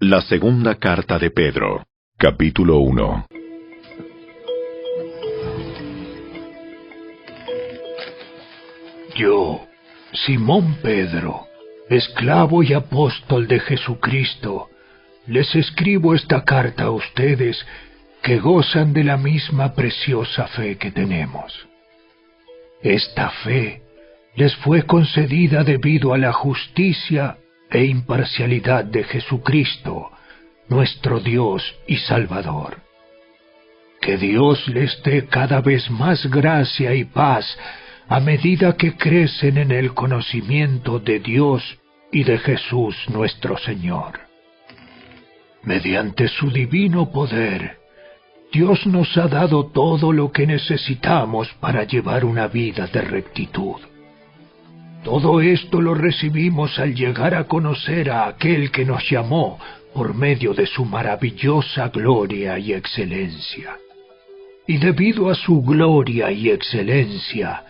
La segunda carta de Pedro, capítulo 1. Yo, Simón Pedro, esclavo y apóstol de Jesucristo, les escribo esta carta a ustedes que gozan de la misma preciosa fe que tenemos. Esta fe les fue concedida debido a la justicia e imparcialidad de Jesucristo, nuestro Dios y Salvador. Que Dios les dé cada vez más gracia y paz a medida que crecen en el conocimiento de Dios y de Jesús nuestro Señor. Mediante su divino poder, Dios nos ha dado todo lo que necesitamos para llevar una vida de rectitud. Todo esto lo recibimos al llegar a conocer a aquel que nos llamó por medio de su maravillosa gloria y excelencia. Y debido a su gloria y excelencia,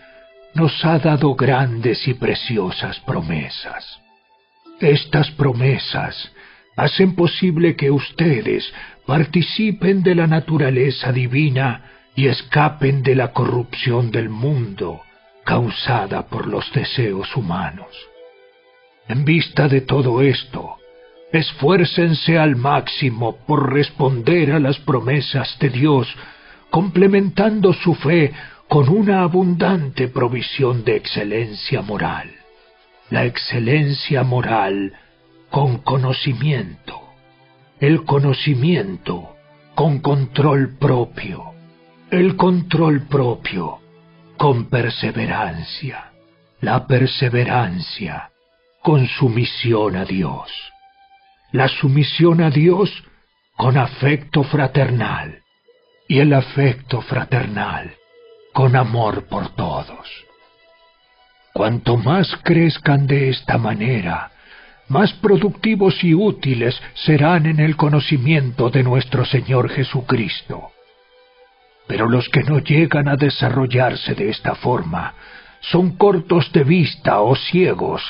nos ha dado grandes y preciosas promesas. Estas promesas hacen posible que ustedes participen de la naturaleza divina y escapen de la corrupción del mundo causada por los deseos humanos. En vista de todo esto, esfuércense al máximo por responder a las promesas de Dios, complementando su fe con una abundante provisión de excelencia moral. La excelencia moral con conocimiento, el conocimiento con control propio, el control propio con perseverancia, la perseverancia con sumisión a Dios, la sumisión a Dios con afecto fraternal y el afecto fraternal con amor por todos. Cuanto más crezcan de esta manera, más productivos y útiles serán en el conocimiento de nuestro Señor Jesucristo. Pero los que no llegan a desarrollarse de esta forma son cortos de vista o ciegos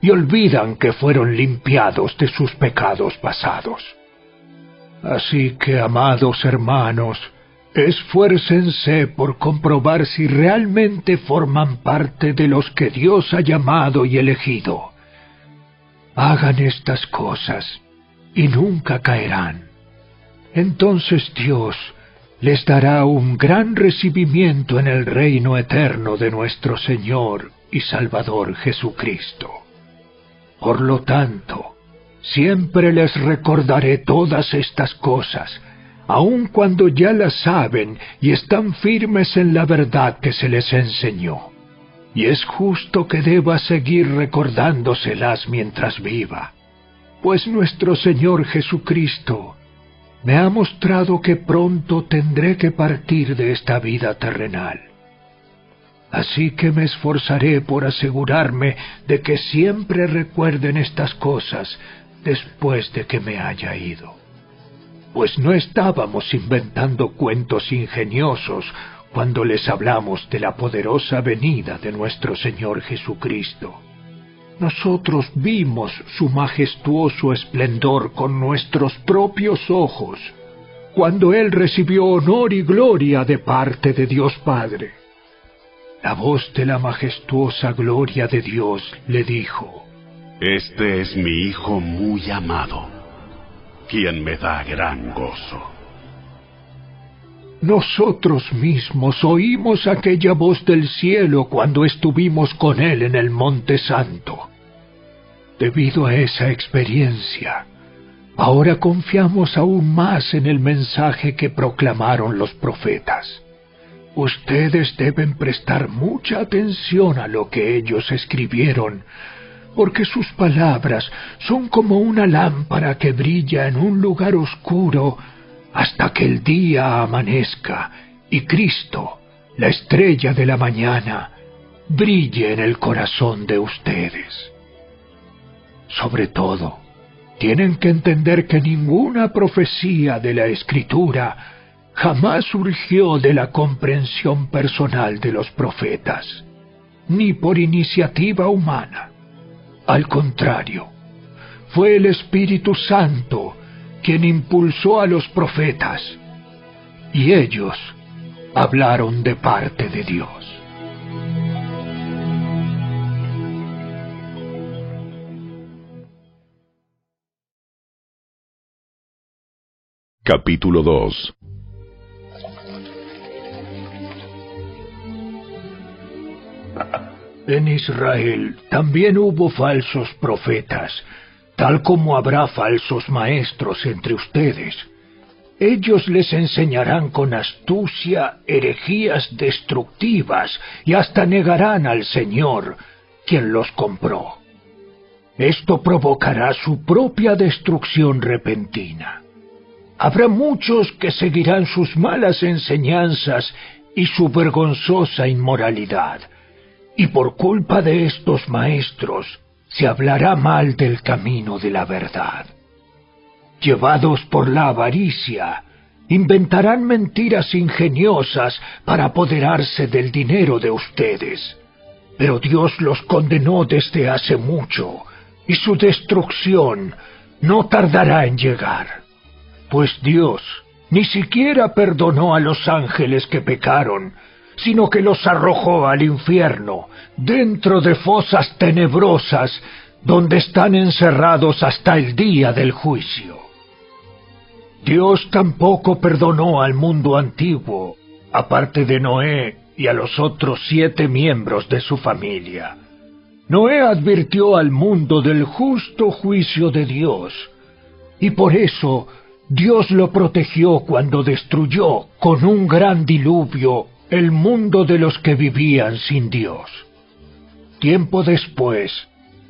y olvidan que fueron limpiados de sus pecados pasados. Así que, amados hermanos, Esfuércense por comprobar si realmente forman parte de los que Dios ha llamado y elegido. Hagan estas cosas y nunca caerán. Entonces Dios les dará un gran recibimiento en el reino eterno de nuestro Señor y Salvador Jesucristo. Por lo tanto, siempre les recordaré todas estas cosas, aun cuando ya las saben y están firmes en la verdad que se les enseñó. Y es justo que deba seguir recordándoselas mientras viva, pues nuestro Señor Jesucristo me ha mostrado que pronto tendré que partir de esta vida terrenal. Así que me esforzaré por asegurarme de que siempre recuerden estas cosas después de que me haya ido pues no estábamos inventando cuentos ingeniosos cuando les hablamos de la poderosa venida de nuestro Señor Jesucristo. Nosotros vimos su majestuoso esplendor con nuestros propios ojos, cuando Él recibió honor y gloria de parte de Dios Padre. La voz de la majestuosa gloria de Dios le dijo, Este es mi Hijo muy amado quien me da gran gozo. Nosotros mismos oímos aquella voz del cielo cuando estuvimos con Él en el Monte Santo. Debido a esa experiencia, ahora confiamos aún más en el mensaje que proclamaron los profetas. Ustedes deben prestar mucha atención a lo que ellos escribieron porque sus palabras son como una lámpara que brilla en un lugar oscuro hasta que el día amanezca y Cristo, la estrella de la mañana, brille en el corazón de ustedes. Sobre todo, tienen que entender que ninguna profecía de la Escritura jamás surgió de la comprensión personal de los profetas, ni por iniciativa humana. Al contrario, fue el Espíritu Santo quien impulsó a los profetas, y ellos hablaron de parte de Dios. Capítulo 2 En Israel también hubo falsos profetas, tal como habrá falsos maestros entre ustedes. Ellos les enseñarán con astucia herejías destructivas y hasta negarán al Señor, quien los compró. Esto provocará su propia destrucción repentina. Habrá muchos que seguirán sus malas enseñanzas y su vergonzosa inmoralidad, y por culpa de estos maestros se hablará mal del camino de la verdad. Llevados por la avaricia, inventarán mentiras ingeniosas para apoderarse del dinero de ustedes. Pero Dios los condenó desde hace mucho, y su destrucción no tardará en llegar pues Dios ni siquiera perdonó a los ángeles que pecaron, sino que los arrojó al infierno, dentro de fosas tenebrosas, donde están encerrados hasta el día del juicio. Dios tampoco perdonó al mundo antiguo, aparte de Noé y a los otros siete miembros de su familia. Noé advirtió al mundo del justo juicio de Dios, y por eso Dios lo protegió cuando destruyó con un gran diluvio el mundo de los que vivían sin Dios. Tiempo después,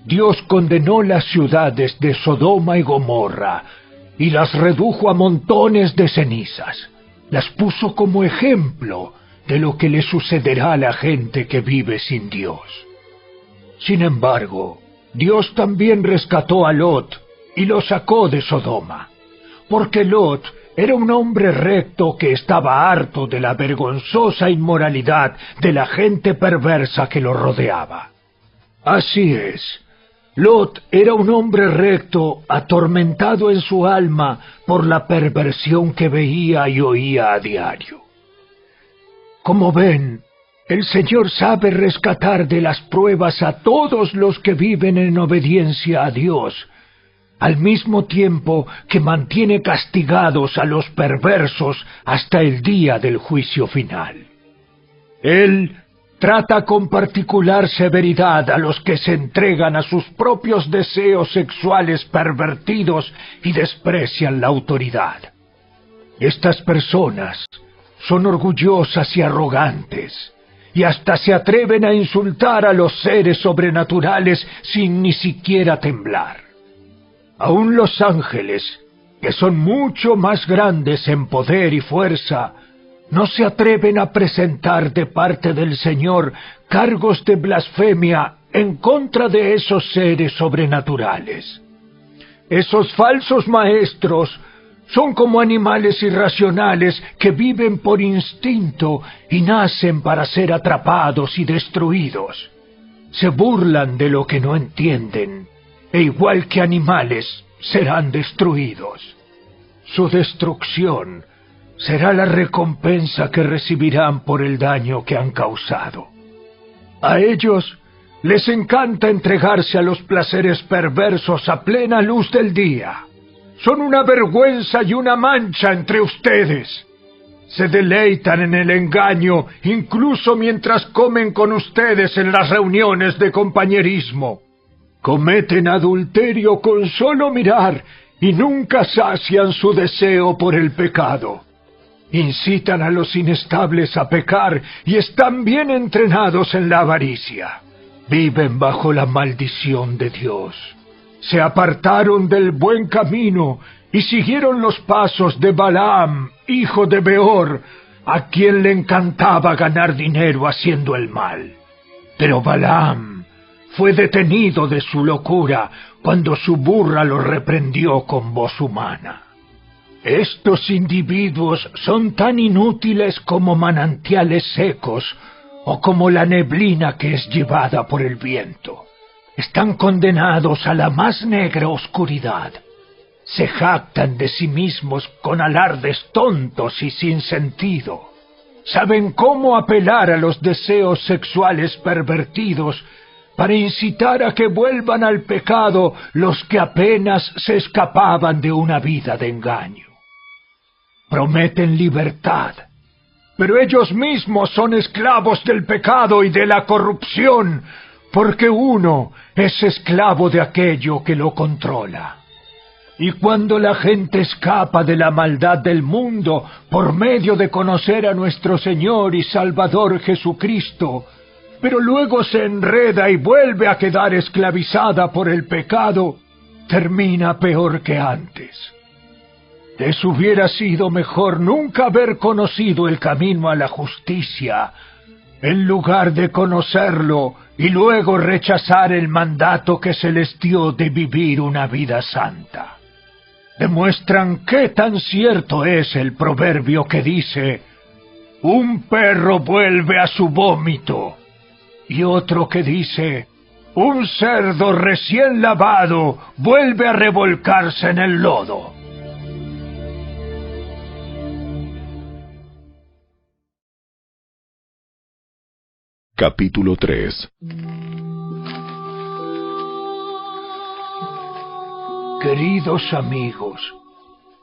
Dios condenó las ciudades de Sodoma y Gomorra y las redujo a montones de cenizas. Las puso como ejemplo de lo que le sucederá a la gente que vive sin Dios. Sin embargo, Dios también rescató a Lot y lo sacó de Sodoma porque Lot era un hombre recto que estaba harto de la vergonzosa inmoralidad de la gente perversa que lo rodeaba. Así es, Lot era un hombre recto, atormentado en su alma por la perversión que veía y oía a diario. Como ven, el Señor sabe rescatar de las pruebas a todos los que viven en obediencia a Dios, al mismo tiempo que mantiene castigados a los perversos hasta el día del juicio final. Él trata con particular severidad a los que se entregan a sus propios deseos sexuales pervertidos y desprecian la autoridad. Estas personas son orgullosas y arrogantes, y hasta se atreven a insultar a los seres sobrenaturales sin ni siquiera temblar. Aún los ángeles, que son mucho más grandes en poder y fuerza, no se atreven a presentar de parte del Señor cargos de blasfemia en contra de esos seres sobrenaturales. Esos falsos maestros son como animales irracionales que viven por instinto y nacen para ser atrapados y destruidos. Se burlan de lo que no entienden e igual que animales serán destruidos. Su destrucción será la recompensa que recibirán por el daño que han causado. A ellos les encanta entregarse a los placeres perversos a plena luz del día. Son una vergüenza y una mancha entre ustedes. Se deleitan en el engaño incluso mientras comen con ustedes en las reuniones de compañerismo cometen adulterio con solo mirar y nunca sacian su deseo por el pecado. Incitan a los inestables a pecar y están bien entrenados en la avaricia. Viven bajo la maldición de Dios. Se apartaron del buen camino y siguieron los pasos de Balaam, hijo de Beor, a quien le encantaba ganar dinero haciendo el mal. Pero Balaam fue detenido de su locura cuando su burra lo reprendió con voz humana. Estos individuos son tan inútiles como manantiales secos o como la neblina que es llevada por el viento. Están condenados a la más negra oscuridad. se jactan de sí mismos con alardes tontos y sin sentido. Saben cómo apelar a los deseos sexuales pervertidos para incitar a que vuelvan al pecado los que apenas se escapaban de una vida de engaño. Prometen libertad, pero ellos mismos son esclavos del pecado y de la corrupción, porque uno es esclavo de aquello que lo controla. Y cuando la gente escapa de la maldad del mundo por medio de conocer a nuestro Señor y Salvador Jesucristo, pero luego se enreda y vuelve a quedar esclavizada por el pecado, termina peor que antes. Les hubiera sido mejor nunca haber conocido el camino a la justicia, en lugar de conocerlo y luego rechazar el mandato que se les dio de vivir una vida santa. Demuestran qué tan cierto es el proverbio que dice, un perro vuelve a su vómito y otro que dice, un cerdo recién lavado vuelve a revolcarse en el lodo. Capítulo 3 Queridos amigos,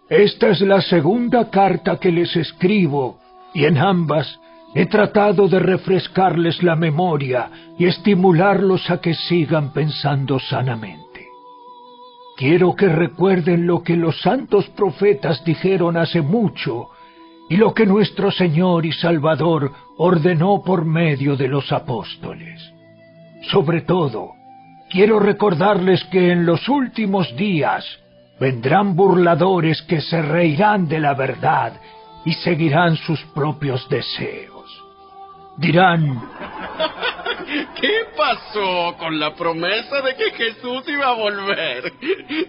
esta es la segunda carta que les escribo, y en ambas He tratado de refrescarles la memoria y estimularlos a que sigan pensando sanamente. Quiero que recuerden lo que los santos profetas dijeron hace mucho y lo que nuestro Señor y Salvador ordenó por medio de los apóstoles. Sobre todo, quiero recordarles que en los últimos días vendrán burladores que se reirán de la verdad y seguirán sus propios deseos dirán, ¿qué pasó con la promesa de que Jesús iba a volver?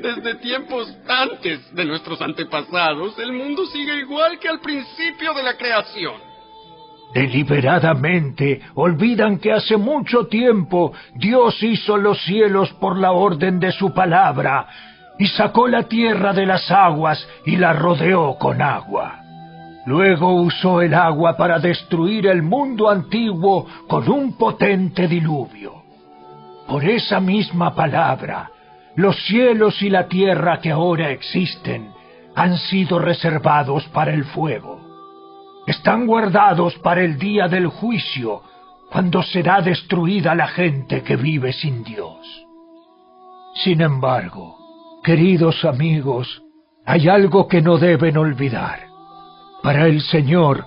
Desde tiempos antes de nuestros antepasados, el mundo sigue igual que al principio de la creación. Deliberadamente olvidan que hace mucho tiempo Dios hizo los cielos por la orden de su palabra y sacó la tierra de las aguas y la rodeó con agua. Luego usó el agua para destruir el mundo antiguo con un potente diluvio. Por esa misma palabra, los cielos y la tierra que ahora existen han sido reservados para el fuego. Están guardados para el día del juicio, cuando será destruida la gente que vive sin Dios. Sin embargo, queridos amigos, hay algo que no deben olvidar. Para el Señor,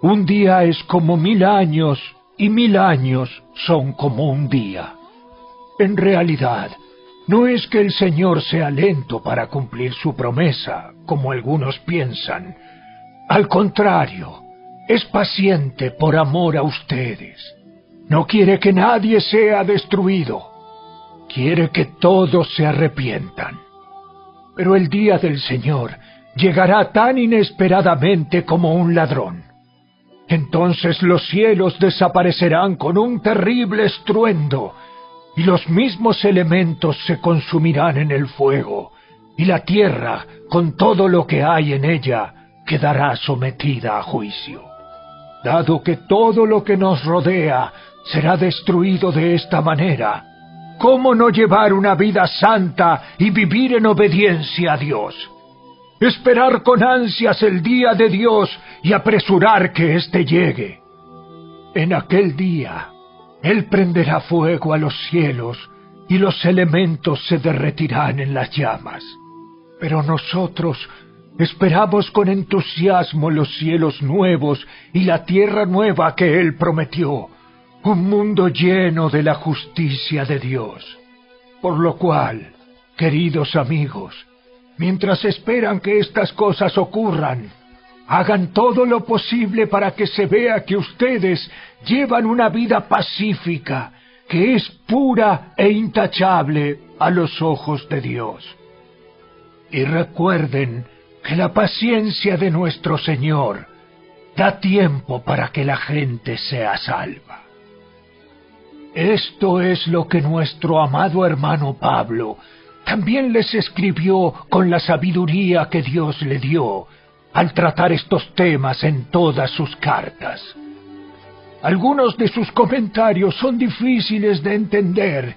un día es como mil años y mil años son como un día. En realidad, no es que el Señor sea lento para cumplir su promesa, como algunos piensan. Al contrario, es paciente por amor a ustedes. No quiere que nadie sea destruido. Quiere que todos se arrepientan. Pero el día del Señor llegará tan inesperadamente como un ladrón. Entonces los cielos desaparecerán con un terrible estruendo, y los mismos elementos se consumirán en el fuego, y la tierra, con todo lo que hay en ella, quedará sometida a juicio. Dado que todo lo que nos rodea será destruido de esta manera, ¿cómo no llevar una vida santa y vivir en obediencia a Dios? Esperar con ansias el día de Dios y apresurar que éste llegue. En aquel día, Él prenderá fuego a los cielos y los elementos se derretirán en las llamas. Pero nosotros esperamos con entusiasmo los cielos nuevos y la tierra nueva que Él prometió, un mundo lleno de la justicia de Dios. Por lo cual, queridos amigos, mientras esperan que estas cosas ocurran. Hagan todo lo posible para que se vea que ustedes llevan una vida pacífica, que es pura e intachable a los ojos de Dios. Y recuerden que la paciencia de nuestro Señor da tiempo para que la gente sea salva. Esto es lo que nuestro amado hermano Pablo también les escribió con la sabiduría que Dios le dio al tratar estos temas en todas sus cartas. Algunos de sus comentarios son difíciles de entender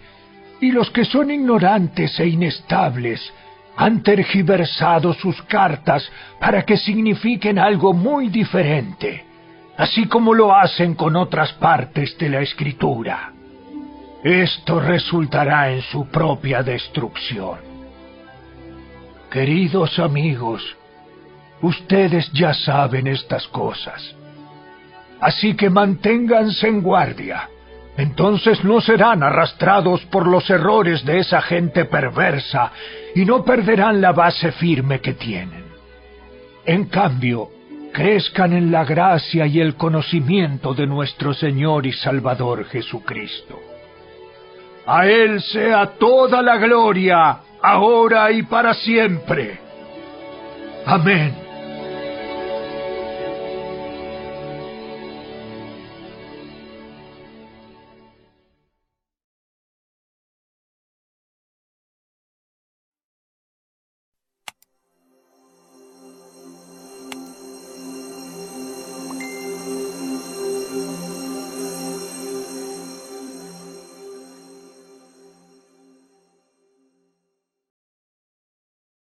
y los que son ignorantes e inestables han tergiversado sus cartas para que signifiquen algo muy diferente, así como lo hacen con otras partes de la escritura. Esto resultará en su propia destrucción. Queridos amigos, ustedes ya saben estas cosas. Así que manténganse en guardia. Entonces no serán arrastrados por los errores de esa gente perversa y no perderán la base firme que tienen. En cambio, crezcan en la gracia y el conocimiento de nuestro Señor y Salvador Jesucristo. A Él sea toda la gloria, ahora y para siempre. Amén.